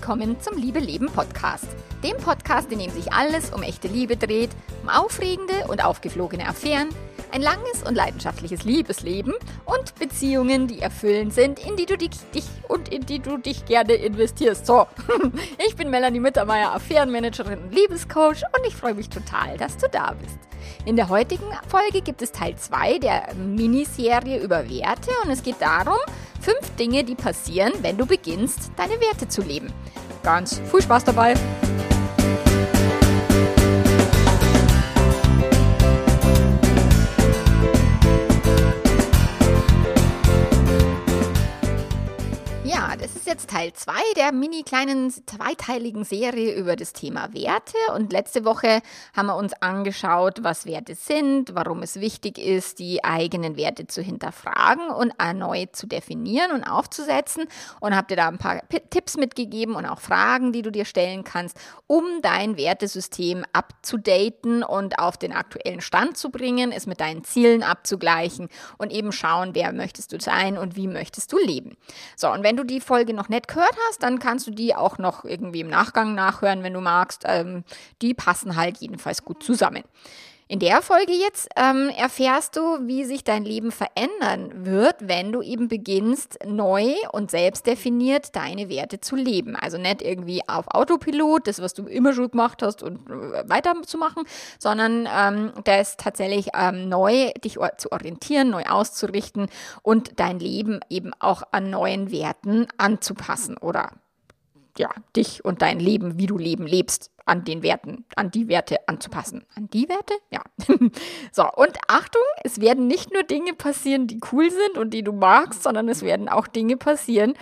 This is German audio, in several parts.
willkommen zum Liebe Leben Podcast. Dem Podcast, in dem sich alles um echte Liebe dreht, um aufregende und aufgeflogene Affären, ein langes und leidenschaftliches Liebesleben und Beziehungen, die erfüllend sind, in die du dich, und in die du dich gerne investierst. So, ich bin Melanie Mittermeier, Affärenmanagerin und Liebescoach und ich freue mich total, dass du da bist. In der heutigen Folge gibt es Teil 2 der Miniserie über Werte und es geht darum, fünf Dinge, die passieren, wenn du beginnst, deine Werte zu leben. Ganz viel Spaß dabei! Jetzt Teil 2 der mini kleinen zweiteiligen Serie über das Thema Werte. Und letzte Woche haben wir uns angeschaut, was Werte sind, warum es wichtig ist, die eigenen Werte zu hinterfragen und erneut zu definieren und aufzusetzen. Und habe dir da ein paar Tipps mitgegeben und auch Fragen, die du dir stellen kannst, um dein Wertesystem abzudaten und auf den aktuellen Stand zu bringen, es mit deinen Zielen abzugleichen und eben schauen, wer möchtest du sein und wie möchtest du leben. So, und wenn du die Folge noch nicht gehört hast, dann kannst du die auch noch irgendwie im Nachgang nachhören, wenn du magst. Ähm, die passen halt jedenfalls gut zusammen. In der Folge jetzt ähm, erfährst du, wie sich dein Leben verändern wird, wenn du eben beginnst, neu und selbstdefiniert deine Werte zu leben. Also nicht irgendwie auf Autopilot, das, was du immer schon gemacht hast und äh, weiterzumachen, sondern ähm, das tatsächlich ähm, neu dich zu orientieren, neu auszurichten und dein Leben eben auch an neuen Werten anzupassen oder ja, dich und dein Leben, wie du Leben lebst, an den Werten, an die Werte anzupassen. An die Werte? Ja. so, und Achtung, es werden nicht nur Dinge passieren, die cool sind und die du magst, sondern es werden auch Dinge passieren,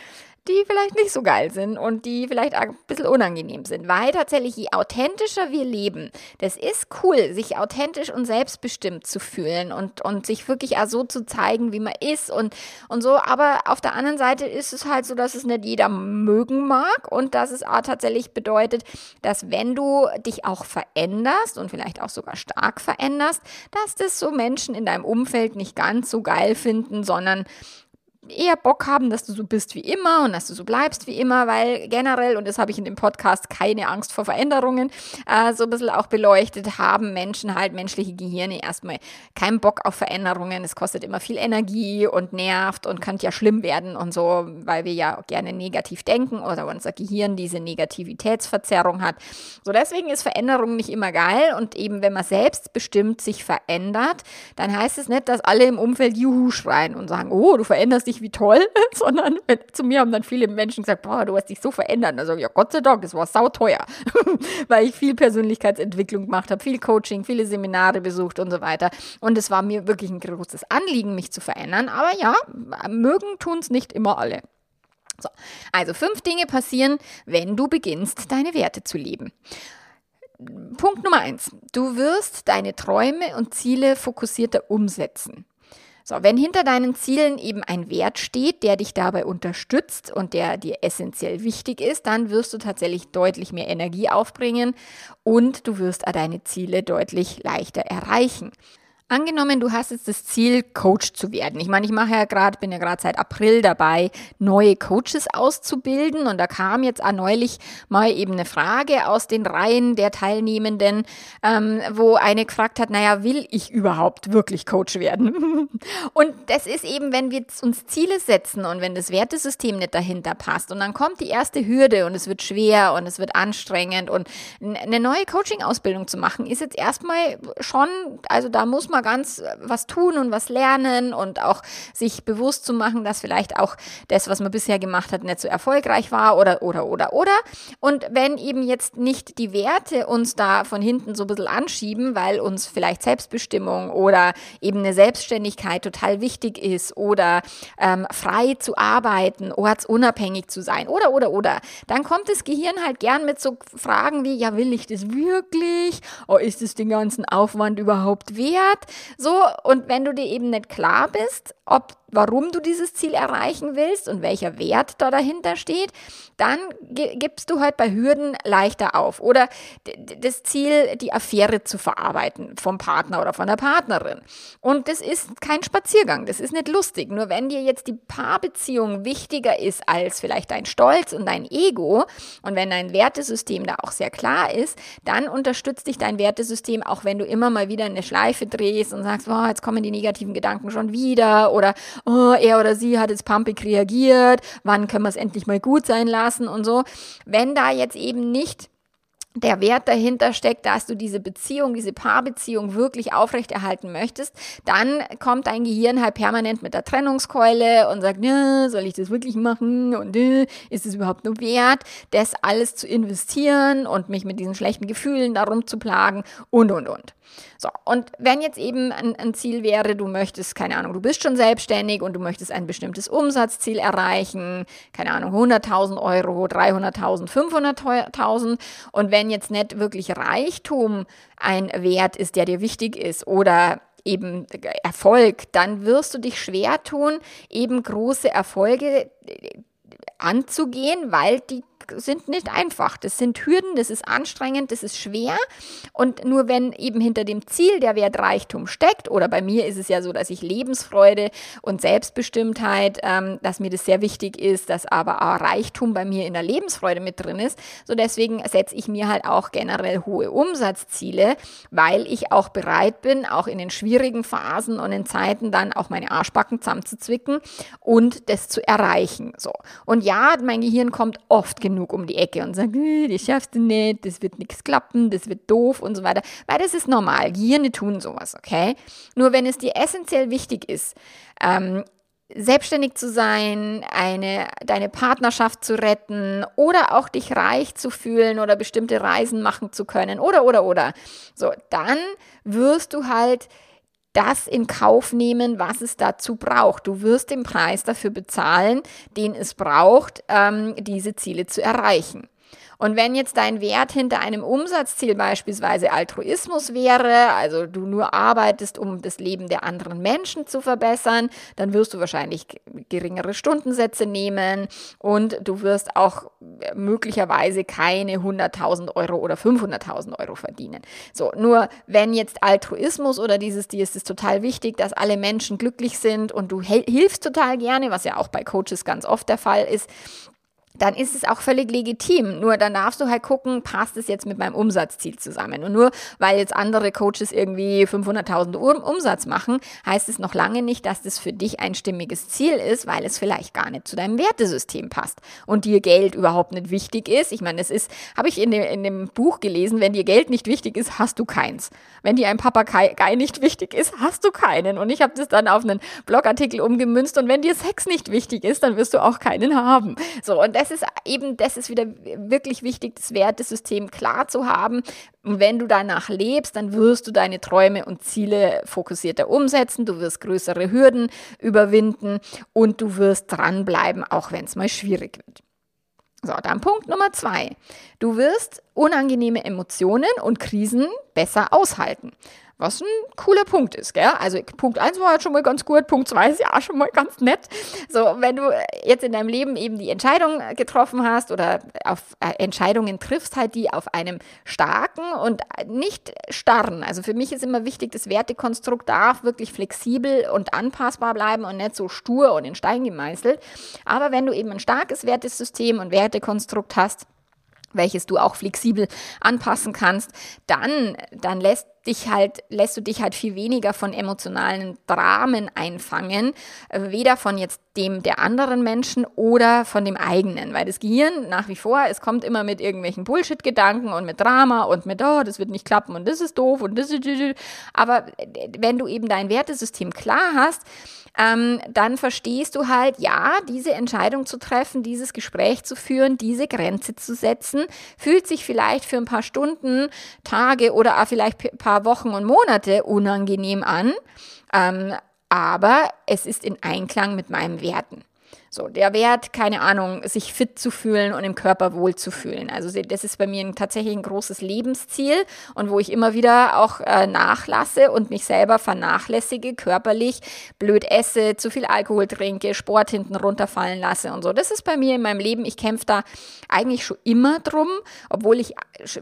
die vielleicht nicht so geil sind und die vielleicht ein bisschen unangenehm sind. Weil tatsächlich, je authentischer wir leben, das ist cool, sich authentisch und selbstbestimmt zu fühlen und, und sich wirklich auch so zu zeigen, wie man ist und, und so. Aber auf der anderen Seite ist es halt so, dass es nicht jeder mögen mag und dass es auch tatsächlich bedeutet, dass wenn du dich auch veränderst und vielleicht auch sogar stark veränderst, dass das so Menschen in deinem Umfeld nicht ganz so geil finden, sondern eher Bock haben, dass du so bist wie immer und dass du so bleibst wie immer, weil generell, und das habe ich in dem Podcast, keine Angst vor Veränderungen, äh, so ein bisschen auch beleuchtet, haben Menschen halt, menschliche Gehirne erstmal keinen Bock auf Veränderungen. Es kostet immer viel Energie und nervt und kann ja schlimm werden und so, weil wir ja gerne negativ denken oder unser Gehirn diese Negativitätsverzerrung hat. So deswegen ist Veränderung nicht immer geil und eben wenn man selbstbestimmt sich verändert, dann heißt es nicht, dass alle im Umfeld Juhu schreien und sagen, oh, du veränderst dich wie toll, sondern zu mir haben dann viele Menschen gesagt, boah, du hast dich so verändert. Also ja, Gott sei Dank, es war sauteuer, weil ich viel Persönlichkeitsentwicklung gemacht habe, viel Coaching, viele Seminare besucht und so weiter. Und es war mir wirklich ein großes Anliegen, mich zu verändern. Aber ja, mögen tun es nicht immer alle. So, also fünf Dinge passieren, wenn du beginnst, deine Werte zu leben. Punkt Nummer eins. Du wirst deine Träume und Ziele fokussierter umsetzen. So, wenn hinter deinen Zielen eben ein Wert steht, der dich dabei unterstützt und der dir essentiell wichtig ist, dann wirst du tatsächlich deutlich mehr Energie aufbringen und du wirst deine Ziele deutlich leichter erreichen. Angenommen, du hast jetzt das Ziel, Coach zu werden. Ich meine, ich mache ja gerade, bin ja gerade seit April dabei, neue Coaches auszubilden. Und da kam jetzt neulich mal eben eine Frage aus den Reihen der Teilnehmenden, ähm, wo eine gefragt hat, naja, will ich überhaupt wirklich Coach werden? und das ist eben, wenn wir uns Ziele setzen und wenn das Wertesystem nicht dahinter passt. Und dann kommt die erste Hürde und es wird schwer und es wird anstrengend. Und eine neue Coaching-Ausbildung zu machen, ist jetzt erstmal schon, also da muss man mal ganz äh, was tun und was lernen und auch sich bewusst zu machen, dass vielleicht auch das, was man bisher gemacht hat, nicht so erfolgreich war oder, oder, oder, oder. Und wenn eben jetzt nicht die Werte uns da von hinten so ein bisschen anschieben, weil uns vielleicht Selbstbestimmung oder eben eine Selbstständigkeit total wichtig ist oder ähm, frei zu arbeiten, ortsunabhängig zu sein oder, oder, oder, dann kommt das Gehirn halt gern mit so Fragen wie, ja, will ich das wirklich? Oh, ist es den ganzen Aufwand überhaupt wert? So, und wenn du dir eben nicht klar bist, ob warum du dieses Ziel erreichen willst und welcher Wert da dahinter steht, dann gibst du halt bei Hürden leichter auf. Oder das Ziel, die Affäre zu verarbeiten vom Partner oder von der Partnerin. Und das ist kein Spaziergang, das ist nicht lustig. Nur wenn dir jetzt die Paarbeziehung wichtiger ist als vielleicht dein Stolz und dein Ego und wenn dein Wertesystem da auch sehr klar ist, dann unterstützt dich dein Wertesystem, auch wenn du immer mal wieder eine Schleife drehst und sagst, oh, jetzt kommen die negativen Gedanken schon wieder oder oh, er oder sie hat jetzt pumpig reagiert, wann können wir es endlich mal gut sein lassen und so. Wenn da jetzt eben nicht der Wert dahinter steckt, dass du diese Beziehung, diese Paarbeziehung wirklich aufrechterhalten möchtest, dann kommt dein Gehirn halt permanent mit der Trennungskeule und sagt, soll ich das wirklich machen und äh, ist es überhaupt nur wert, das alles zu investieren und mich mit diesen schlechten Gefühlen darum zu plagen und und und. So, und wenn jetzt eben ein, ein, Ziel wäre, du möchtest, keine Ahnung, du bist schon selbstständig und du möchtest ein bestimmtes Umsatzziel erreichen, keine Ahnung, 100.000 Euro, 300.000, 500.000 und wenn jetzt nicht wirklich Reichtum ein Wert ist, der dir wichtig ist oder eben Erfolg, dann wirst du dich schwer tun, eben große Erfolge äh, anzugehen, weil die sind nicht einfach. Das sind Hürden, das ist anstrengend, das ist schwer. Und nur wenn eben hinter dem Ziel der Wert Reichtum steckt, oder bei mir ist es ja so, dass ich Lebensfreude und Selbstbestimmtheit, ähm, dass mir das sehr wichtig ist, dass aber auch Reichtum bei mir in der Lebensfreude mit drin ist. So deswegen setze ich mir halt auch generell hohe Umsatzziele, weil ich auch bereit bin, auch in den schwierigen Phasen und in Zeiten dann auch meine Arschbacken zusammenzuzwicken und das zu erreichen. So. Und ja, mein Gehirn kommt oft genug genug um die Ecke und sagt, äh, das schaffst du nicht, das wird nichts klappen, das wird doof und so weiter. Weil das ist normal. Gehirne tun sowas, okay? Nur wenn es dir essentiell wichtig ist, ähm, selbstständig zu sein, eine, deine Partnerschaft zu retten oder auch dich reich zu fühlen oder bestimmte Reisen machen zu können oder, oder, oder. So, dann wirst du halt das in Kauf nehmen, was es dazu braucht. Du wirst den Preis dafür bezahlen, den es braucht, ähm, diese Ziele zu erreichen. Und wenn jetzt dein Wert hinter einem Umsatzziel beispielsweise Altruismus wäre, also du nur arbeitest, um das Leben der anderen Menschen zu verbessern, dann wirst du wahrscheinlich geringere Stundensätze nehmen und du wirst auch möglicherweise keine 100.000 Euro oder 500.000 Euro verdienen. So, nur wenn jetzt Altruismus oder dieses, dir ist es total wichtig, dass alle Menschen glücklich sind und du hilfst total gerne, was ja auch bei Coaches ganz oft der Fall ist, dann ist es auch völlig legitim. Nur dann darfst du halt gucken, passt es jetzt mit meinem Umsatzziel zusammen. Und nur weil jetzt andere Coaches irgendwie 500.000 Umsatz machen, heißt es noch lange nicht, dass das für dich ein stimmiges Ziel ist, weil es vielleicht gar nicht zu deinem Wertesystem passt und dir Geld überhaupt nicht wichtig ist. Ich meine, es ist, habe ich in dem, in dem Buch gelesen, wenn dir Geld nicht wichtig ist, hast du keins. Wenn dir ein Papagei nicht wichtig ist, hast du keinen. Und ich habe das dann auf einen Blogartikel umgemünzt und wenn dir Sex nicht wichtig ist, dann wirst du auch keinen haben. So, und das das ist eben, das ist wieder wirklich wichtig, das Wertesystem klar zu haben. Und wenn du danach lebst, dann wirst du deine Träume und Ziele fokussierter umsetzen, du wirst größere Hürden überwinden und du wirst dranbleiben, auch wenn es mal schwierig wird. So, dann Punkt Nummer zwei. Du wirst unangenehme Emotionen und Krisen besser aushalten. Was ein cooler Punkt ist, gell? Also Punkt 1 war halt schon mal ganz gut, Punkt 2 ist ja auch schon mal ganz nett. So, wenn du jetzt in deinem Leben eben die Entscheidung getroffen hast oder auf äh, Entscheidungen triffst, halt die auf einem starken und nicht starren. Also für mich ist immer wichtig, das Wertekonstrukt darf wirklich flexibel und anpassbar bleiben und nicht so stur und in Stein gemeißelt. Aber wenn du eben ein starkes Wertesystem und Wertekonstrukt hast, welches du auch flexibel anpassen kannst, dann, dann lässt dich halt, lässt du dich halt viel weniger von emotionalen Dramen einfangen, äh, weder von jetzt dem der anderen Menschen oder von dem eigenen, weil das Gehirn nach wie vor, es kommt immer mit irgendwelchen Bullshit-Gedanken und mit Drama und mit, oh, das wird nicht klappen und das ist doof und das ist, aber wenn du eben dein Wertesystem klar hast, ähm, dann verstehst du halt, ja, diese Entscheidung zu treffen, dieses Gespräch zu führen, diese Grenze zu setzen, fühlt sich vielleicht für ein paar Stunden, Tage oder vielleicht ein paar Wochen und Monate unangenehm an, ähm, aber es ist in Einklang mit meinen Werten. So, der Wert, keine Ahnung, sich fit zu fühlen und im Körper wohl zu fühlen. Also das ist bei mir ein, tatsächlich ein großes Lebensziel und wo ich immer wieder auch äh, nachlasse und mich selber vernachlässige, körperlich blöd esse, zu viel Alkohol trinke, Sport hinten runterfallen lasse und so. Das ist bei mir in meinem Leben. Ich kämpfe da eigentlich schon immer drum, obwohl ich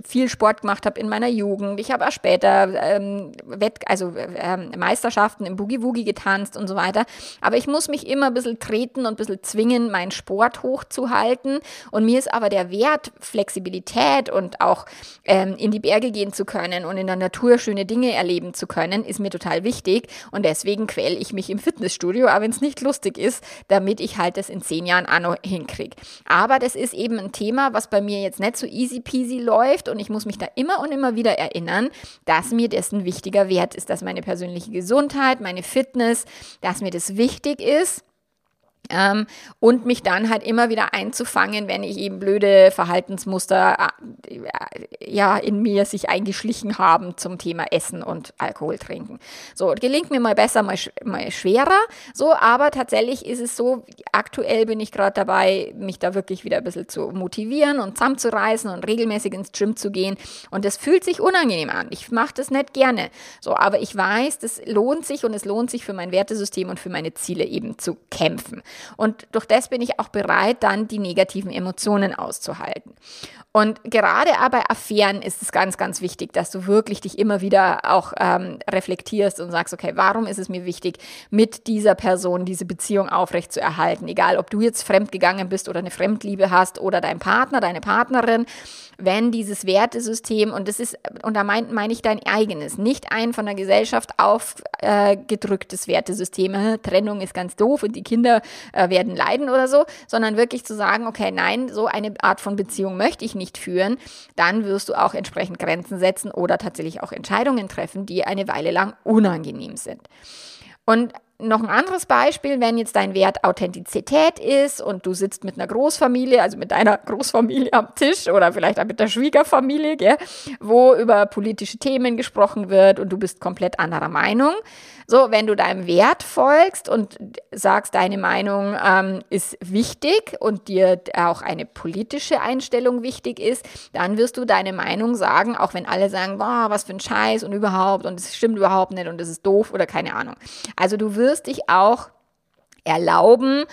viel Sport gemacht habe in meiner Jugend. Ich habe auch später ähm, Wett also äh, Meisterschaften im Boogie Woogie getanzt und so weiter. Aber ich muss mich immer ein bisschen treten und ein bisschen zwingen, meinen Sport hochzuhalten. Und mir ist aber der Wert Flexibilität und auch ähm, in die Berge gehen zu können und in der Natur schöne Dinge erleben zu können, ist mir total wichtig. Und deswegen quäle ich mich im Fitnessstudio, aber wenn es nicht lustig ist, damit ich halt das in zehn Jahren auch noch hinkriege. Aber das ist eben ein Thema, was bei mir jetzt nicht so easy peasy läuft und ich muss mich da immer und immer wieder erinnern, dass mir das ein wichtiger Wert ist, dass meine persönliche Gesundheit, meine Fitness, dass mir das wichtig ist ähm, und mich dann halt immer wieder einzufangen, wenn ich eben blöde Verhaltensmuster äh, ja in mir sich eingeschlichen haben zum Thema Essen und Alkohol trinken. So gelingt mir mal besser, mal, sch mal schwerer. So, aber tatsächlich ist es so, aktuell bin ich gerade dabei, mich da wirklich wieder ein bisschen zu motivieren und zusammenzureißen und regelmäßig ins Gym zu gehen. Und das fühlt sich unangenehm an. Ich mache das nicht gerne. So, aber ich weiß, das lohnt sich und es lohnt sich für mein Wertesystem und für meine Ziele eben zu kämpfen. Und durch das bin ich auch bereit, dann die negativen Emotionen auszuhalten. Und gerade bei Affären ist es ganz, ganz wichtig, dass du wirklich dich immer wieder auch ähm, reflektierst und sagst, okay, warum ist es mir wichtig, mit dieser Person diese Beziehung aufrechtzuerhalten? Egal, ob du jetzt fremd gegangen bist oder eine Fremdliebe hast oder dein Partner, deine Partnerin wenn dieses Wertesystem, und das ist, und da meine mein ich dein eigenes, nicht ein von der Gesellschaft aufgedrücktes äh, Wertesystem, Trennung ist ganz doof und die Kinder äh, werden leiden oder so, sondern wirklich zu sagen, okay, nein, so eine Art von Beziehung möchte ich nicht führen, dann wirst du auch entsprechend Grenzen setzen oder tatsächlich auch Entscheidungen treffen, die eine Weile lang unangenehm sind. Und noch ein anderes Beispiel, wenn jetzt dein Wert Authentizität ist und du sitzt mit einer Großfamilie, also mit deiner Großfamilie am Tisch oder vielleicht auch mit der Schwiegerfamilie, gell, wo über politische Themen gesprochen wird und du bist komplett anderer Meinung. So, wenn du deinem Wert folgst und sagst, deine Meinung ähm, ist wichtig und dir auch eine politische Einstellung wichtig ist, dann wirst du deine Meinung sagen, auch wenn alle sagen, was für ein Scheiß und überhaupt und es stimmt überhaupt nicht und es ist doof oder keine Ahnung. Also du wirst dich auch erlauben,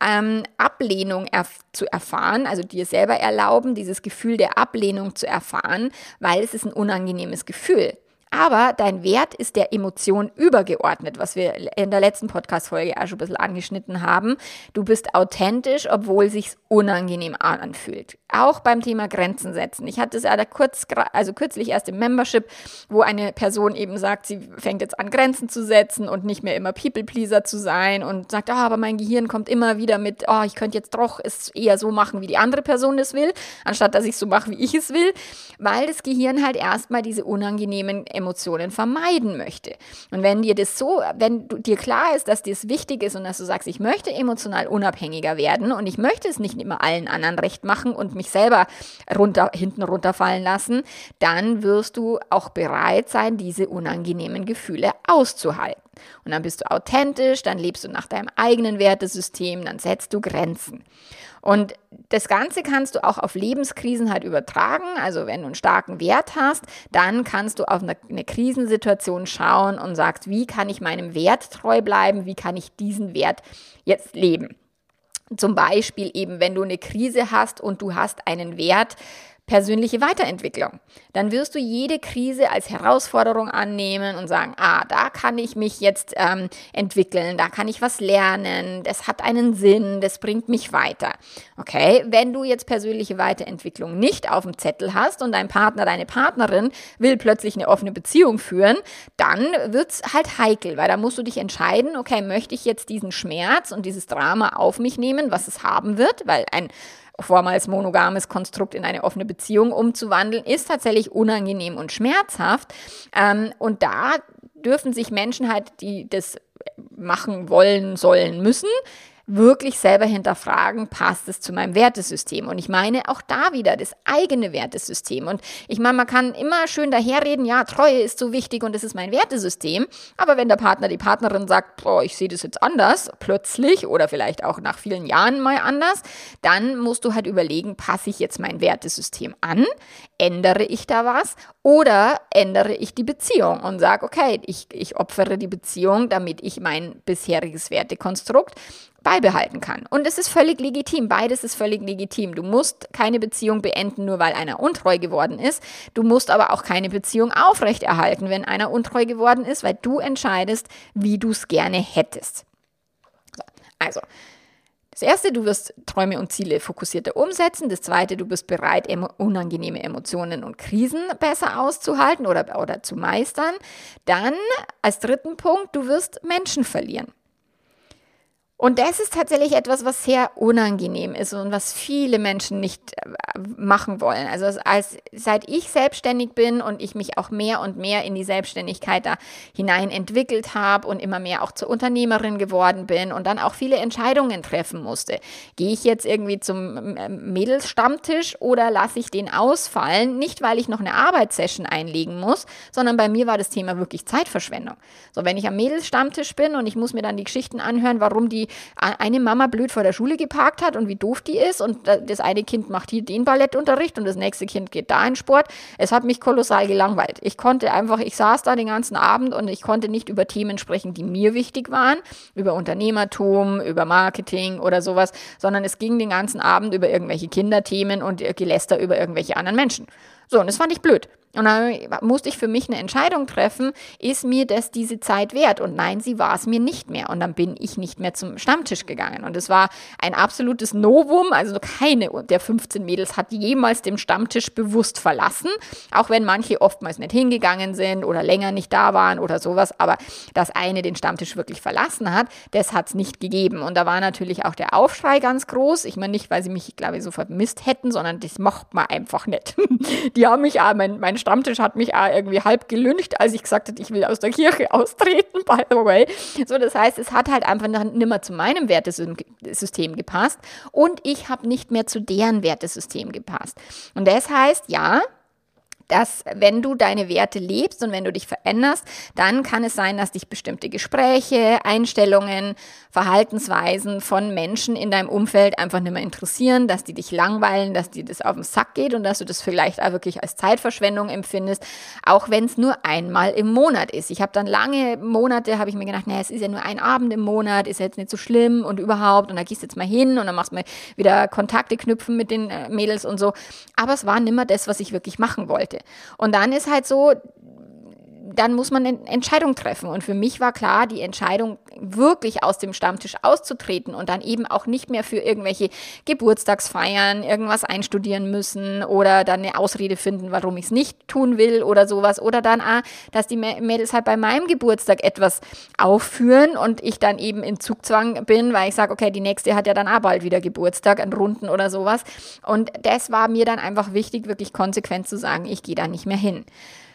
ähm, Ablehnung erf zu erfahren, also dir selber erlauben, dieses Gefühl der Ablehnung zu erfahren, weil es ist ein unangenehmes Gefühl. Aber dein Wert ist der Emotion übergeordnet, was wir in der letzten Podcast-Folge auch schon ein bisschen angeschnitten haben. Du bist authentisch, obwohl sich's unangenehm anfühlt. Auch beim Thema Grenzen setzen. Ich hatte es ja da kurz, also kürzlich erst im Membership, wo eine Person eben sagt, sie fängt jetzt an, Grenzen zu setzen und nicht mehr immer People-Pleaser zu sein und sagt, oh, aber mein Gehirn kommt immer wieder mit, oh, ich könnte jetzt doch es eher so machen, wie die andere Person es will, anstatt dass ich so mache, wie ich es will, weil das Gehirn halt erstmal diese unangenehmen Emotionen vermeiden möchte. Und wenn dir das so, wenn du, dir klar ist, dass dir es wichtig ist und dass du sagst, ich möchte emotional unabhängiger werden und ich möchte es nicht immer allen anderen recht machen und mich selber runter, hinten runterfallen lassen, dann wirst du auch bereit sein, diese unangenehmen Gefühle auszuhalten. Und dann bist du authentisch, dann lebst du nach deinem eigenen Wertesystem, dann setzt du Grenzen. Und das Ganze kannst du auch auf Lebenskrisen halt übertragen. Also wenn du einen starken Wert hast, dann kannst du auf eine, eine, Krisensituation schauen und sagst, wie kann ich meinem Wert treu bleiben? Wie kann ich diesen Wert jetzt leben? Zum Beispiel eben, wenn du eine Krise hast und du hast einen Wert, persönliche Weiterentwicklung. Dann wirst du jede Krise als Herausforderung annehmen und sagen, ah, da kann ich mich jetzt ähm, entwickeln, da kann ich was lernen, das hat einen Sinn, das bringt mich weiter. Okay, wenn du jetzt persönliche Weiterentwicklung nicht auf dem Zettel hast und dein Partner, deine Partnerin will plötzlich eine offene Beziehung führen, dann wird's halt heikel, weil da musst du dich entscheiden, okay, möchte ich jetzt diesen Schmerz und dieses Drama auf mich nehmen, was es haben wird, weil ein vormals monogames Konstrukt in eine offene Beziehung umzuwandeln, ist tatsächlich unangenehm und schmerzhaft. Ähm, und da dürfen sich Menschen halt, die das machen wollen, sollen, müssen, wirklich selber hinterfragen, passt es zu meinem Wertesystem? Und ich meine auch da wieder das eigene Wertesystem. Und ich meine, man kann immer schön daherreden, ja, Treue ist so wichtig und das ist mein Wertesystem. Aber wenn der Partner, die Partnerin sagt, boah, ich sehe das jetzt anders, plötzlich oder vielleicht auch nach vielen Jahren mal anders, dann musst du halt überlegen, passe ich jetzt mein Wertesystem an? Ändere ich da was? Oder ändere ich die Beziehung und sage, okay, ich, ich opfere die Beziehung, damit ich mein bisheriges Wertekonstrukt beibehalten kann. Und es ist völlig legitim. Beides ist völlig legitim. Du musst keine Beziehung beenden, nur weil einer untreu geworden ist. Du musst aber auch keine Beziehung aufrechterhalten, wenn einer untreu geworden ist, weil du entscheidest, wie du es gerne hättest. So, also, das erste, du wirst Träume und Ziele fokussierter umsetzen. Das zweite, du bist bereit, emo unangenehme Emotionen und Krisen besser auszuhalten oder, oder zu meistern. Dann als dritten Punkt, du wirst Menschen verlieren. Und das ist tatsächlich etwas, was sehr unangenehm ist und was viele Menschen nicht äh, machen wollen. Also als, seit ich selbstständig bin und ich mich auch mehr und mehr in die Selbstständigkeit da hinein entwickelt habe und immer mehr auch zur Unternehmerin geworden bin und dann auch viele Entscheidungen treffen musste. Gehe ich jetzt irgendwie zum Mädelsstammtisch oder lasse ich den ausfallen? Nicht, weil ich noch eine Arbeitssession einlegen muss, sondern bei mir war das Thema wirklich Zeitverschwendung. So, wenn ich am Mädelsstammtisch bin und ich muss mir dann die Geschichten anhören, warum die eine Mama blöd vor der Schule geparkt hat und wie doof die ist und das eine Kind macht hier den Ballettunterricht und das nächste Kind geht da in Sport. Es hat mich kolossal gelangweilt. Ich konnte einfach, ich saß da den ganzen Abend und ich konnte nicht über Themen sprechen, die mir wichtig waren, über Unternehmertum, über Marketing oder sowas, sondern es ging den ganzen Abend über irgendwelche Kinderthemen und Geläster über irgendwelche anderen Menschen. So, und das fand ich blöd. Und dann musste ich für mich eine Entscheidung treffen, ist mir das diese Zeit wert? Und nein, sie war es mir nicht mehr. Und dann bin ich nicht mehr zum Stammtisch gegangen. Und es war ein absolutes Novum. Also keine der 15 Mädels hat jemals den Stammtisch bewusst verlassen. Auch wenn manche oftmals nicht hingegangen sind oder länger nicht da waren oder sowas. Aber dass eine den Stammtisch wirklich verlassen hat, das hat es nicht gegeben. Und da war natürlich auch der Aufschrei ganz groß. Ich meine nicht, weil sie mich, glaube ich, so vermisst hätten, sondern das mochte man einfach nicht. Die haben mich, mein, mein Stammtisch hat mich auch irgendwie halb gelüncht, als ich gesagt habe, ich will aus der Kirche austreten, by the way. So, das heißt, es hat halt einfach nicht mehr zu meinem Wertesystem gepasst und ich habe nicht mehr zu deren Wertesystem gepasst. Und das heißt, ja, dass wenn du deine Werte lebst und wenn du dich veränderst, dann kann es sein, dass dich bestimmte Gespräche, Einstellungen, Verhaltensweisen von Menschen in deinem Umfeld einfach nicht mehr interessieren, dass die dich langweilen, dass dir das auf den Sack geht und dass du das vielleicht auch wirklich als Zeitverschwendung empfindest, auch wenn es nur einmal im Monat ist. Ich habe dann lange Monate, habe ich mir gedacht, naja, es ist ja nur ein Abend im Monat, ist ja jetzt nicht so schlimm und überhaupt und da gehst du jetzt mal hin und dann machst du mal wieder Kontakte knüpfen mit den äh, Mädels und so. Aber es war nimmer das, was ich wirklich machen wollte. Und dann ist halt so, dann muss man eine Entscheidung treffen. Und für mich war klar, die Entscheidung, wirklich aus dem Stammtisch auszutreten und dann eben auch nicht mehr für irgendwelche Geburtstagsfeiern irgendwas einstudieren müssen oder dann eine Ausrede finden, warum ich es nicht tun will oder sowas. Oder dann, ah, dass die Mädels halt bei meinem Geburtstag etwas aufführen und ich dann eben in Zugzwang bin, weil ich sage, okay, die nächste hat ja dann auch bald wieder Geburtstag, einen Runden oder sowas. Und das war mir dann einfach wichtig, wirklich konsequent zu sagen, ich gehe da nicht mehr hin.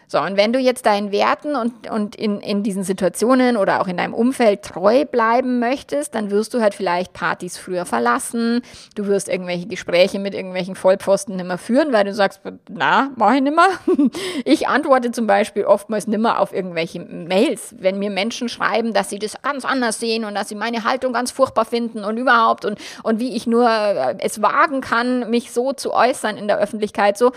So, und wenn du jetzt deinen Werten und, und in, in diesen Situationen oder auch in deinem Umfeld treu bleiben möchtest, dann wirst du halt vielleicht Partys früher verlassen, du wirst irgendwelche Gespräche mit irgendwelchen Vollpfosten nimmer führen, weil du sagst, na, mach ich nimmer. Ich antworte zum Beispiel oftmals nimmer auf irgendwelche Mails, wenn mir Menschen schreiben, dass sie das ganz anders sehen und dass sie meine Haltung ganz furchtbar finden und überhaupt und, und wie ich nur äh, es wagen kann, mich so zu äußern in der Öffentlichkeit, so,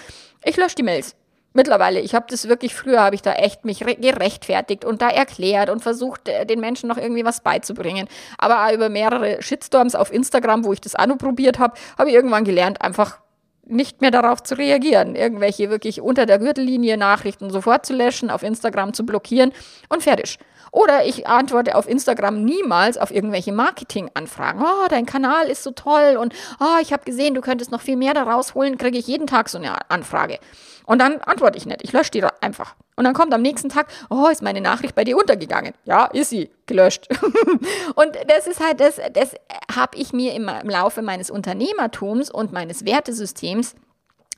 ich lösche die Mails. Mittlerweile, ich habe das wirklich, früher habe ich da echt mich gerechtfertigt und da erklärt und versucht, äh, den Menschen noch irgendwie was beizubringen. Aber auch über mehrere Shitstorms auf Instagram, wo ich das auch noch probiert habe, habe ich irgendwann gelernt, einfach nicht mehr darauf zu reagieren. Irgendwelche wirklich unter der Gürtellinie Nachrichten sofort zu löschen, auf Instagram zu blockieren und fertig. Oder ich antworte auf Instagram niemals auf irgendwelche Marketinganfragen. Oh, dein Kanal ist so toll und oh, ich habe gesehen, du könntest noch viel mehr daraus holen, kriege ich jeden Tag so eine Anfrage. Und dann antworte ich nicht. Ich lösche die einfach. Und dann kommt am nächsten Tag, oh, ist meine Nachricht bei dir untergegangen? Ja, ist sie, gelöscht. und das ist halt, das, das habe ich mir im Laufe meines Unternehmertums und meines Wertesystems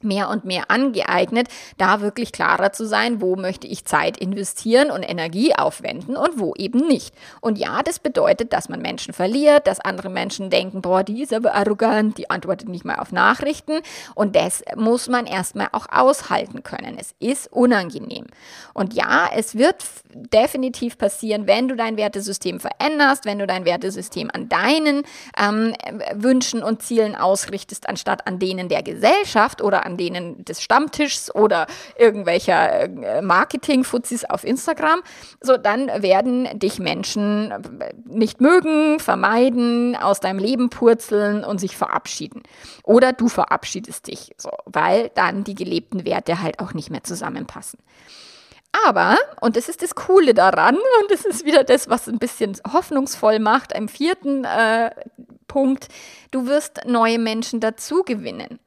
mehr und mehr angeeignet, da wirklich klarer zu sein, wo möchte ich Zeit investieren und Energie aufwenden und wo eben nicht. Und ja, das bedeutet, dass man Menschen verliert, dass andere Menschen denken, boah, die ist aber arrogant, die antwortet nicht mal auf Nachrichten. Und das muss man erstmal auch aushalten können. Es ist unangenehm. Und ja, es wird definitiv passieren, wenn du dein Wertesystem veränderst, wenn du dein Wertesystem an deinen ähm, Wünschen und Zielen ausrichtest, anstatt an denen der Gesellschaft oder an denen des Stammtischs oder irgendwelcher äh, Marketing-Fuzis auf Instagram, so dann werden dich Menschen nicht mögen, vermeiden, aus deinem Leben purzeln und sich verabschieden. Oder du verabschiedest dich, so, weil dann die gelebten Werte halt auch nicht mehr zusammenpassen. Aber, und das ist das Coole daran, und das ist wieder das, was ein bisschen hoffnungsvoll macht, im vierten äh, Punkt, du wirst neue Menschen dazu gewinnen.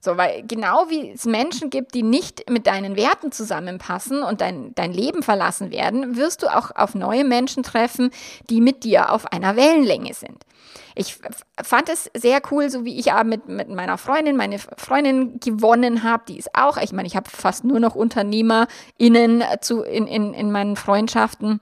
So, weil genau wie es Menschen gibt, die nicht mit deinen Werten zusammenpassen und dein, dein Leben verlassen werden, wirst du auch auf neue Menschen treffen, die mit dir auf einer Wellenlänge sind. Ich fand es sehr cool, so wie ich aber mit, mit meiner Freundin, meine Freundin gewonnen habe, die ist auch, ich meine, ich habe fast nur noch UnternehmerInnen zu, in, in, in meinen Freundschaften.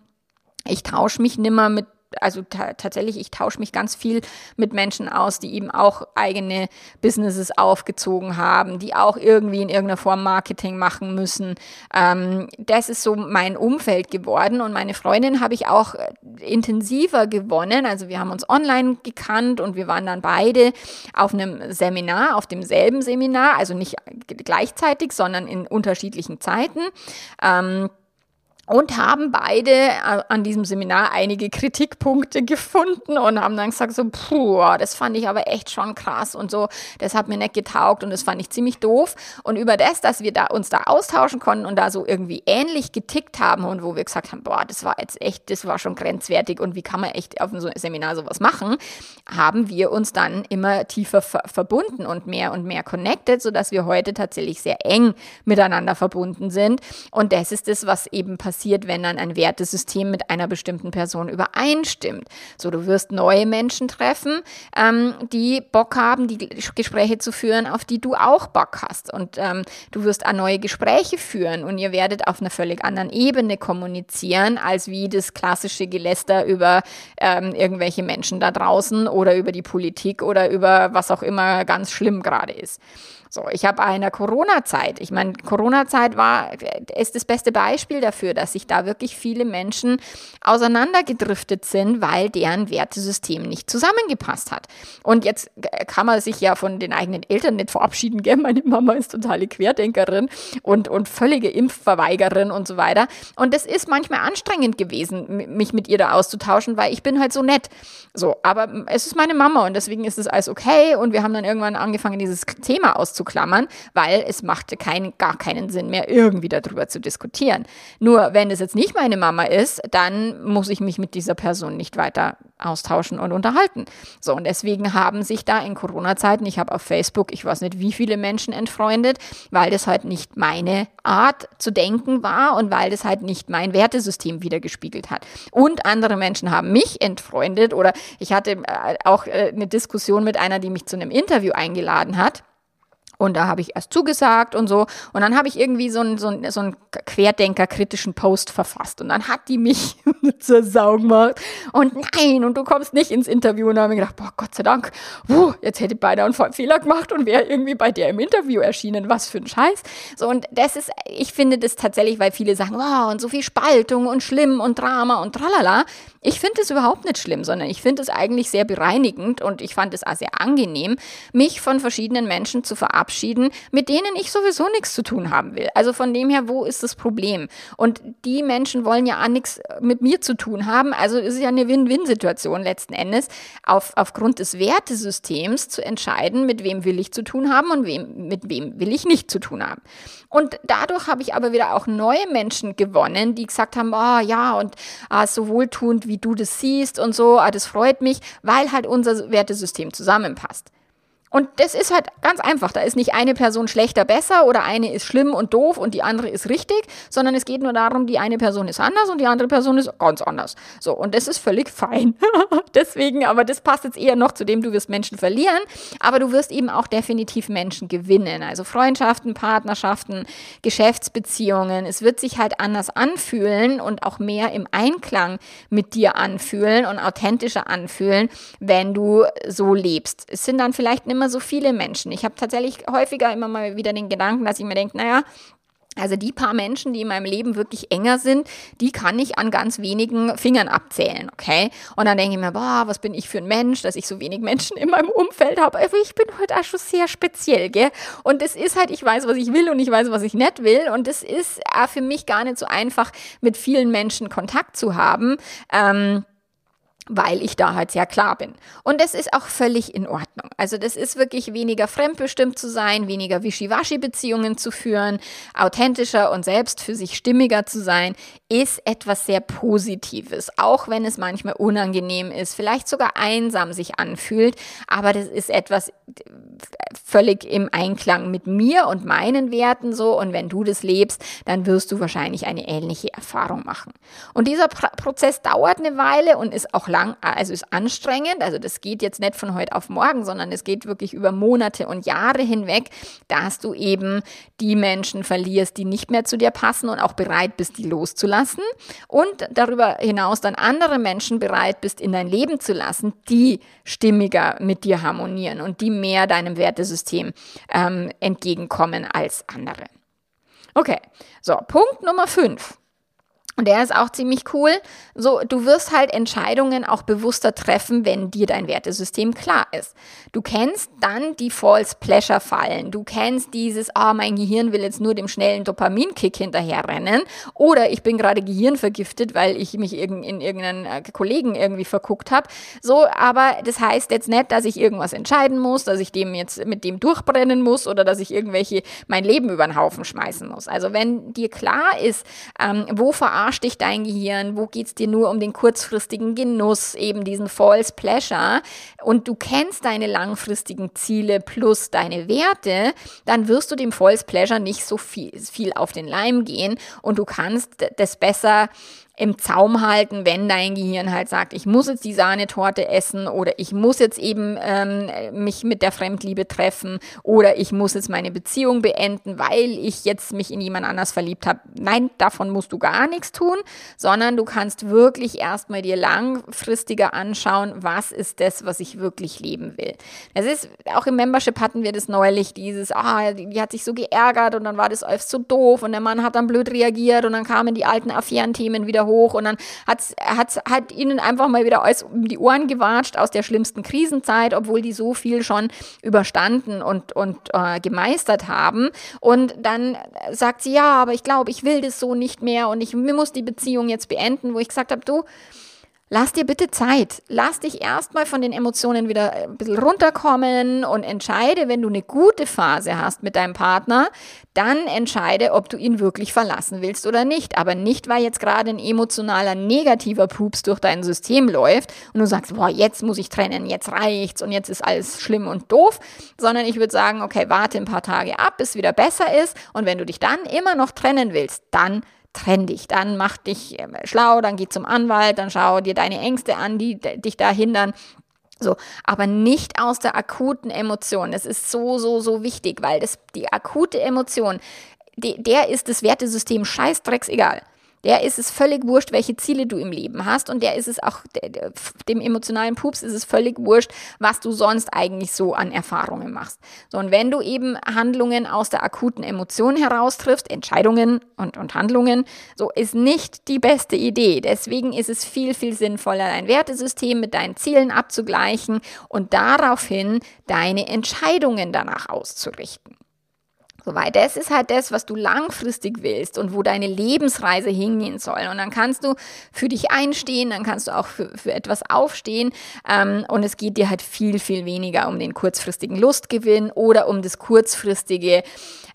Ich tausche mich nimmer mit also tatsächlich, ich tausche mich ganz viel mit Menschen aus, die eben auch eigene Businesses aufgezogen haben, die auch irgendwie in irgendeiner Form Marketing machen müssen. Ähm, das ist so mein Umfeld geworden und meine Freundin habe ich auch äh, intensiver gewonnen. Also wir haben uns online gekannt und wir waren dann beide auf einem Seminar, auf demselben Seminar, also nicht gleichzeitig, sondern in unterschiedlichen Zeiten. Ähm, und haben beide äh, an diesem Seminar einige Kritikpunkte gefunden und haben dann gesagt so, puh, das fand ich aber echt schon krass und so, das hat mir nicht getaugt und das fand ich ziemlich doof. Und über das, dass wir da uns da austauschen konnten und da so irgendwie ähnlich getickt haben und wo wir gesagt haben, boah, das war jetzt echt, das war schon grenzwertig und wie kann man echt auf einem Seminar sowas machen, haben wir uns dann immer tiefer ver verbunden und mehr und mehr connected, sodass wir heute tatsächlich sehr eng miteinander verbunden sind. Und das ist das, was eben passiert passiert, wenn dann ein Wertesystem mit einer bestimmten Person übereinstimmt. So, du wirst neue Menschen treffen, ähm, die Bock haben, die Gespräche zu führen, auf die du auch Bock hast. Und ähm, du wirst auch neue Gespräche führen und ihr werdet auf einer völlig anderen Ebene kommunizieren, als wie das klassische Geläster über ähm, irgendwelche Menschen da draußen oder über die Politik oder über was auch immer ganz schlimm gerade ist. So, ich habe eine Corona-Zeit. Ich meine, Corona-Zeit war, ist das beste Beispiel dafür, dass sich da wirklich viele Menschen auseinandergedriftet sind, weil deren Wertesystem nicht zusammengepasst hat. Und jetzt kann man sich ja von den eigenen Eltern nicht verabschieden, gell? Meine Mama ist totale Querdenkerin und, und völlige Impfverweigerin und so weiter. Und das ist manchmal anstrengend gewesen, mich mit ihr da auszutauschen, weil ich bin halt so nett. So, aber es ist meine Mama und deswegen ist es alles okay. Und wir haben dann irgendwann angefangen, dieses Thema auszuklammern, weil es machte kein, gar keinen Sinn mehr, irgendwie darüber zu diskutieren. Nur wenn es jetzt nicht meine Mama ist, dann muss ich mich mit dieser Person nicht weiter austauschen und unterhalten. So, und deswegen haben sich da in Corona-Zeiten, ich habe auf Facebook, ich weiß nicht, wie viele Menschen entfreundet, weil das halt nicht meine Art zu denken war und weil das halt nicht mein Wertesystem wiedergespiegelt hat. Und andere Menschen haben mich entfreundet oder ich hatte äh, auch äh, eine Diskussion mit einer, die mich zu einem Interview eingeladen hat. Und da habe ich erst zugesagt und so. Und dann habe ich irgendwie so einen, so einen, so einen Querdenker-kritischen Post verfasst. Und dann hat die mich zur Sau gemacht. Und nein, und du kommst nicht ins Interview. Und dann habe ich gedacht, boah, Gott sei Dank, puh, jetzt hätte beinahe einen Fehler gemacht und wäre irgendwie bei der im Interview erschienen. Was für ein Scheiß. So, und das ist, ich finde das tatsächlich, weil viele sagen, wow, und so viel Spaltung und schlimm und Drama und tralala. Ich finde es überhaupt nicht schlimm, sondern ich finde es eigentlich sehr bereinigend und ich fand es auch sehr angenehm, mich von verschiedenen Menschen zu verabschieden, mit denen ich sowieso nichts zu tun haben will. Also von dem her, wo ist das Problem? Und die Menschen wollen ja auch nichts mit mir zu tun haben. Also ist es ja eine Win-Win-Situation letzten Endes, auf, aufgrund des Wertesystems zu entscheiden, mit wem will ich zu tun haben und wem, mit wem will ich nicht zu tun haben. Und dadurch habe ich aber wieder auch neue Menschen gewonnen, die gesagt haben, oh, ja, und ah, so wohltuend wie wie du das siehst und so, ah, das freut mich, weil halt unser Wertesystem zusammenpasst. Und das ist halt ganz einfach. Da ist nicht eine Person schlechter, besser oder eine ist schlimm und doof und die andere ist richtig, sondern es geht nur darum, die eine Person ist anders und die andere Person ist ganz anders. So, und das ist völlig fein. Deswegen, aber das passt jetzt eher noch zu dem, du wirst Menschen verlieren, aber du wirst eben auch definitiv Menschen gewinnen. Also Freundschaften, Partnerschaften, Geschäftsbeziehungen. Es wird sich halt anders anfühlen und auch mehr im Einklang mit dir anfühlen und authentischer anfühlen, wenn du so lebst. Es sind dann vielleicht nicht mehr so viele Menschen. Ich habe tatsächlich häufiger immer mal wieder den Gedanken, dass ich mir denke, naja, also die paar Menschen, die in meinem Leben wirklich enger sind, die kann ich an ganz wenigen Fingern abzählen, okay? Und dann denke ich mir, boah, was bin ich für ein Mensch, dass ich so wenig Menschen in meinem Umfeld habe. Aber ich bin halt auch schon sehr speziell, gell? Und es ist halt, ich weiß, was ich will und ich weiß, was ich nicht will. Und es ist für mich gar nicht so einfach, mit vielen Menschen Kontakt zu haben. Ähm, weil ich da halt sehr klar bin. Und das ist auch völlig in Ordnung. Also das ist wirklich weniger fremdbestimmt zu sein, weniger Wischiwaschi-Beziehungen zu führen, authentischer und selbst für sich stimmiger zu sein, ist etwas sehr Positives, auch wenn es manchmal unangenehm ist, vielleicht sogar einsam sich anfühlt, aber das ist etwas völlig im Einklang mit mir und meinen Werten so und wenn du das lebst, dann wirst du wahrscheinlich eine ähnliche Erfahrung machen. Und dieser Pro Prozess dauert eine Weile und ist auch lang, also ist anstrengend. Also das geht jetzt nicht von heute auf morgen, sondern es geht wirklich über Monate und Jahre hinweg, dass du eben die Menschen verlierst, die nicht mehr zu dir passen und auch bereit bist, die loszulassen. Und darüber hinaus dann andere Menschen bereit bist, in dein Leben zu lassen, die stimmiger mit dir harmonieren und die mehr deinem Wertesystem ähm, entgegenkommen als andere. Okay, so, Punkt Nummer 5. Und der ist auch ziemlich cool. So, du wirst halt Entscheidungen auch bewusster treffen, wenn dir dein Wertesystem klar ist. Du kennst dann die False Pleasure Fallen. Du kennst dieses, ah, oh, mein Gehirn will jetzt nur dem schnellen Dopaminkick hinterherrennen. Oder ich bin gerade gehirnvergiftet, weil ich mich in irgendeinen äh, Kollegen irgendwie verguckt habe. So, aber das heißt jetzt nicht, dass ich irgendwas entscheiden muss, dass ich dem jetzt mit dem durchbrennen muss oder dass ich irgendwelche mein Leben über den Haufen schmeißen muss. Also wenn dir klar ist, ähm, wo verarscht verarscht dich dein Gehirn? Wo geht es dir nur um den kurzfristigen Genuss, eben diesen False Pleasure? Und du kennst deine langfristigen Ziele plus deine Werte, dann wirst du dem False Pleasure nicht so viel, viel auf den Leim gehen und du kannst das besser im Zaum halten, wenn dein Gehirn halt sagt, ich muss jetzt die Sahnetorte essen oder ich muss jetzt eben ähm, mich mit der Fremdliebe treffen oder ich muss jetzt meine Beziehung beenden, weil ich jetzt mich in jemand anders verliebt habe. Nein, davon musst du gar nichts tun, sondern du kannst wirklich erstmal dir langfristiger anschauen, was ist das, was ich wirklich leben will. Es ist, auch im Membership hatten wir das neulich, dieses, ah, die, die hat sich so geärgert und dann war das alles so doof und der Mann hat dann blöd reagiert und dann kamen die alten Affärenthemen wieder hoch und dann hat's, hat's, hat ihnen einfach mal wieder alles um die Ohren gewatscht aus der schlimmsten Krisenzeit, obwohl die so viel schon überstanden und, und äh, gemeistert haben. Und dann sagt sie, ja, aber ich glaube, ich will das so nicht mehr und ich muss die Beziehung jetzt beenden, wo ich gesagt habe, du, Lass dir bitte Zeit. Lass dich erstmal von den Emotionen wieder ein bisschen runterkommen und entscheide, wenn du eine gute Phase hast mit deinem Partner, dann entscheide, ob du ihn wirklich verlassen willst oder nicht. Aber nicht, weil jetzt gerade ein emotionaler negativer Pups durch dein System läuft und du sagst, boah, jetzt muss ich trennen, jetzt reicht's und jetzt ist alles schlimm und doof, sondern ich würde sagen, okay, warte ein paar Tage ab, bis es wieder besser ist und wenn du dich dann immer noch trennen willst, dann trenn dich, dann mach dich ähm, schlau, dann geh zum Anwalt, dann schau dir deine Ängste an, die dich da hindern. So, aber nicht aus der akuten Emotion. Das ist so, so, so wichtig, weil das, die akute Emotion, die, der ist das Wertesystem scheißdrecks egal. Der ist es völlig wurscht, welche Ziele du im Leben hast und der ist es auch, dem emotionalen Pups ist es völlig wurscht, was du sonst eigentlich so an Erfahrungen machst. So, und wenn du eben Handlungen aus der akuten Emotion heraus triffst, Entscheidungen und, und Handlungen, so ist nicht die beste Idee. Deswegen ist es viel, viel sinnvoller, dein Wertesystem mit deinen Zielen abzugleichen und daraufhin deine Entscheidungen danach auszurichten. So, weil das ist halt das, was du langfristig willst und wo deine Lebensreise hingehen soll. Und dann kannst du für dich einstehen, dann kannst du auch für, für etwas aufstehen. Ähm, und es geht dir halt viel, viel weniger um den kurzfristigen Lustgewinn oder um das kurzfristige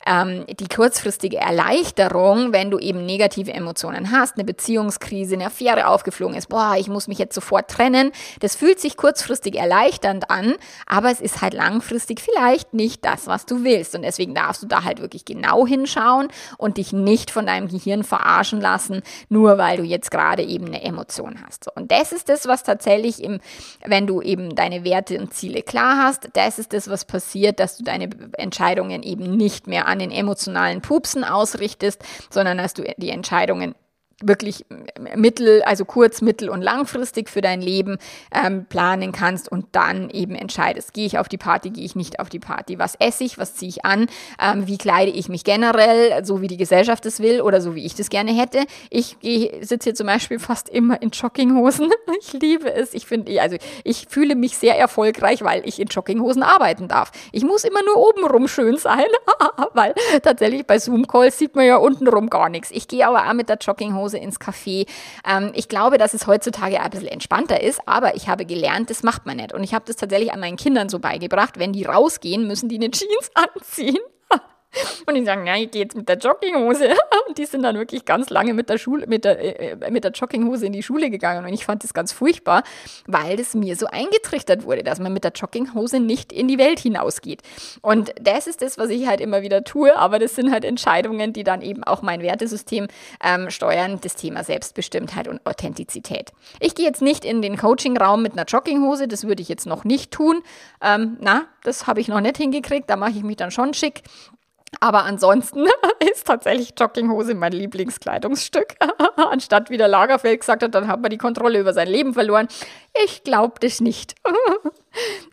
ähm, die kurzfristige Erleichterung, wenn du eben negative Emotionen hast, eine Beziehungskrise, eine Affäre aufgeflogen ist, boah, ich muss mich jetzt sofort trennen. Das fühlt sich kurzfristig erleichternd an, aber es ist halt langfristig vielleicht nicht das, was du willst. Und deswegen darfst du da halt wirklich genau hinschauen und dich nicht von deinem Gehirn verarschen lassen, nur weil du jetzt gerade eben eine Emotion hast. Und das ist das, was tatsächlich im, wenn du eben deine Werte und Ziele klar hast, das ist das, was passiert, dass du deine Entscheidungen eben nicht mehr an den emotionalen Pupsen ausrichtest, sondern dass du die Entscheidungen wirklich mittel, also kurz, mittel und langfristig für dein Leben ähm, planen kannst und dann eben entscheidest, gehe ich auf die Party, gehe ich nicht auf die Party, was esse ich, was ziehe ich an, ähm, wie kleide ich mich generell, so wie die Gesellschaft es will oder so wie ich das gerne hätte. Ich sitze hier zum Beispiel fast immer in Jogginghosen. Ich liebe es. Ich finde, also ich fühle mich sehr erfolgreich, weil ich in Jogginghosen arbeiten darf. Ich muss immer nur obenrum schön sein, weil tatsächlich bei Zoom-Calls sieht man ja untenrum gar nichts. Ich gehe aber auch mit der Jogginghose Hause ins Café. Ähm, ich glaube, dass es heutzutage ein bisschen entspannter ist, aber ich habe gelernt, das macht man nicht. Und ich habe das tatsächlich an meinen Kindern so beigebracht, wenn die rausgehen, müssen die eine Jeans anziehen. Und die sagen, ja, ich gehe jetzt mit der Jogginghose. Und die sind dann wirklich ganz lange mit der Schule, mit der, äh, mit der Jogginghose in die Schule gegangen. Und ich fand das ganz furchtbar, weil das mir so eingetrichtert wurde, dass man mit der Jogginghose nicht in die Welt hinausgeht. Und das ist das, was ich halt immer wieder tue. Aber das sind halt Entscheidungen, die dann eben auch mein Wertesystem ähm, steuern. Das Thema Selbstbestimmtheit und Authentizität. Ich gehe jetzt nicht in den Coaching-Raum mit einer Jogginghose. Das würde ich jetzt noch nicht tun. Ähm, na, das habe ich noch nicht hingekriegt. Da mache ich mich dann schon schick. Aber ansonsten ist tatsächlich Jogginghose mein Lieblingskleidungsstück. Anstatt wie der Lagerfeld gesagt hat, dann hat man die Kontrolle über sein Leben verloren. Ich glaube das nicht.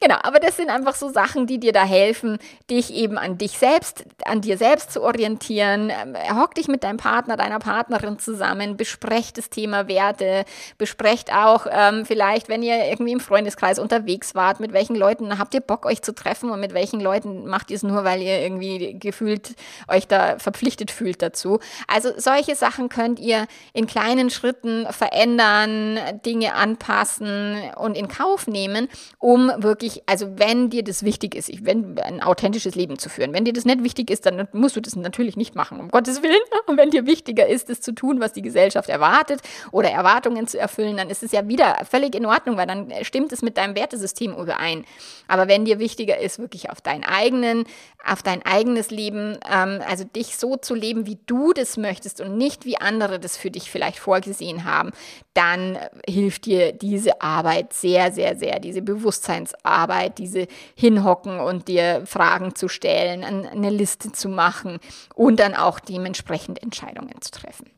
Genau, aber das sind einfach so Sachen, die dir da helfen, dich eben an dich selbst, an dir selbst zu orientieren. Ähm, hock dich mit deinem Partner, deiner Partnerin zusammen, besprecht das Thema Werte, besprecht auch ähm, vielleicht, wenn ihr irgendwie im Freundeskreis unterwegs wart, mit welchen Leuten habt ihr Bock, euch zu treffen und mit welchen Leuten macht ihr es nur, weil ihr irgendwie gefühlt euch da verpflichtet fühlt dazu. Also solche Sachen könnt ihr in kleinen Schritten verändern, Dinge anpassen und in Kauf nehmen, um wirklich, also wenn dir das wichtig ist, wenn ein authentisches Leben zu führen, wenn dir das nicht wichtig ist, dann musst du das natürlich nicht machen, um Gottes Willen. Und wenn dir wichtiger ist, das zu tun, was die Gesellschaft erwartet oder Erwartungen zu erfüllen, dann ist es ja wieder völlig in Ordnung, weil dann stimmt es mit deinem Wertesystem überein. Aber wenn dir wichtiger ist, wirklich auf deinen eigenen, auf dein eigenes Leben, ähm, also dich so zu leben, wie du das möchtest und nicht wie andere das für dich vielleicht vorgesehen haben, dann hilft dir diese Arbeit sehr, sehr, sehr, diese Bewusstseinsarbeit, diese hinhocken und dir Fragen zu stellen, eine Liste zu machen und dann auch dementsprechend Entscheidungen zu treffen.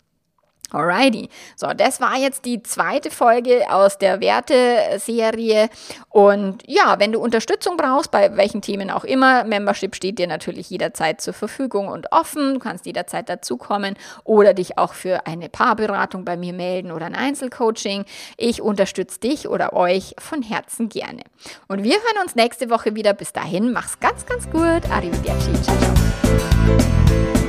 Alrighty. So, das war jetzt die zweite Folge aus der Werte-Serie. Und ja, wenn du Unterstützung brauchst, bei welchen Themen auch immer, Membership steht dir natürlich jederzeit zur Verfügung und offen. Du kannst jederzeit dazukommen oder dich auch für eine Paarberatung bei mir melden oder ein Einzelcoaching. Ich unterstütze dich oder euch von Herzen gerne. Und wir hören uns nächste Woche wieder. Bis dahin, mach's ganz, ganz gut. Arrivederci. Ciao, ciao.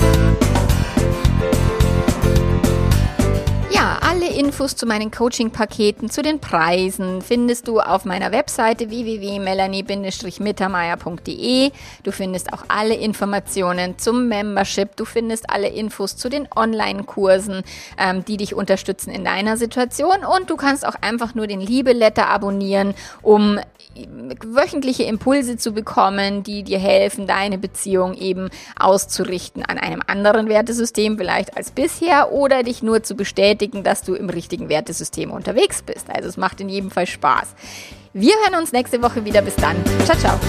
Infos zu meinen Coaching-Paketen, zu den Preisen findest du auf meiner Webseite www.melanie-mittermeier.de. Du findest auch alle Informationen zum Membership. Du findest alle Infos zu den Online-Kursen, ähm, die dich unterstützen in deiner Situation. Und du kannst auch einfach nur den Liebe-Letter abonnieren, um wöchentliche Impulse zu bekommen, die dir helfen, deine Beziehung eben auszurichten an einem anderen Wertesystem vielleicht als bisher oder dich nur zu bestätigen, dass du im richtigen Wertesystem unterwegs bist. Also es macht in jedem Fall Spaß. Wir hören uns nächste Woche wieder. Bis dann. Ciao, ciao.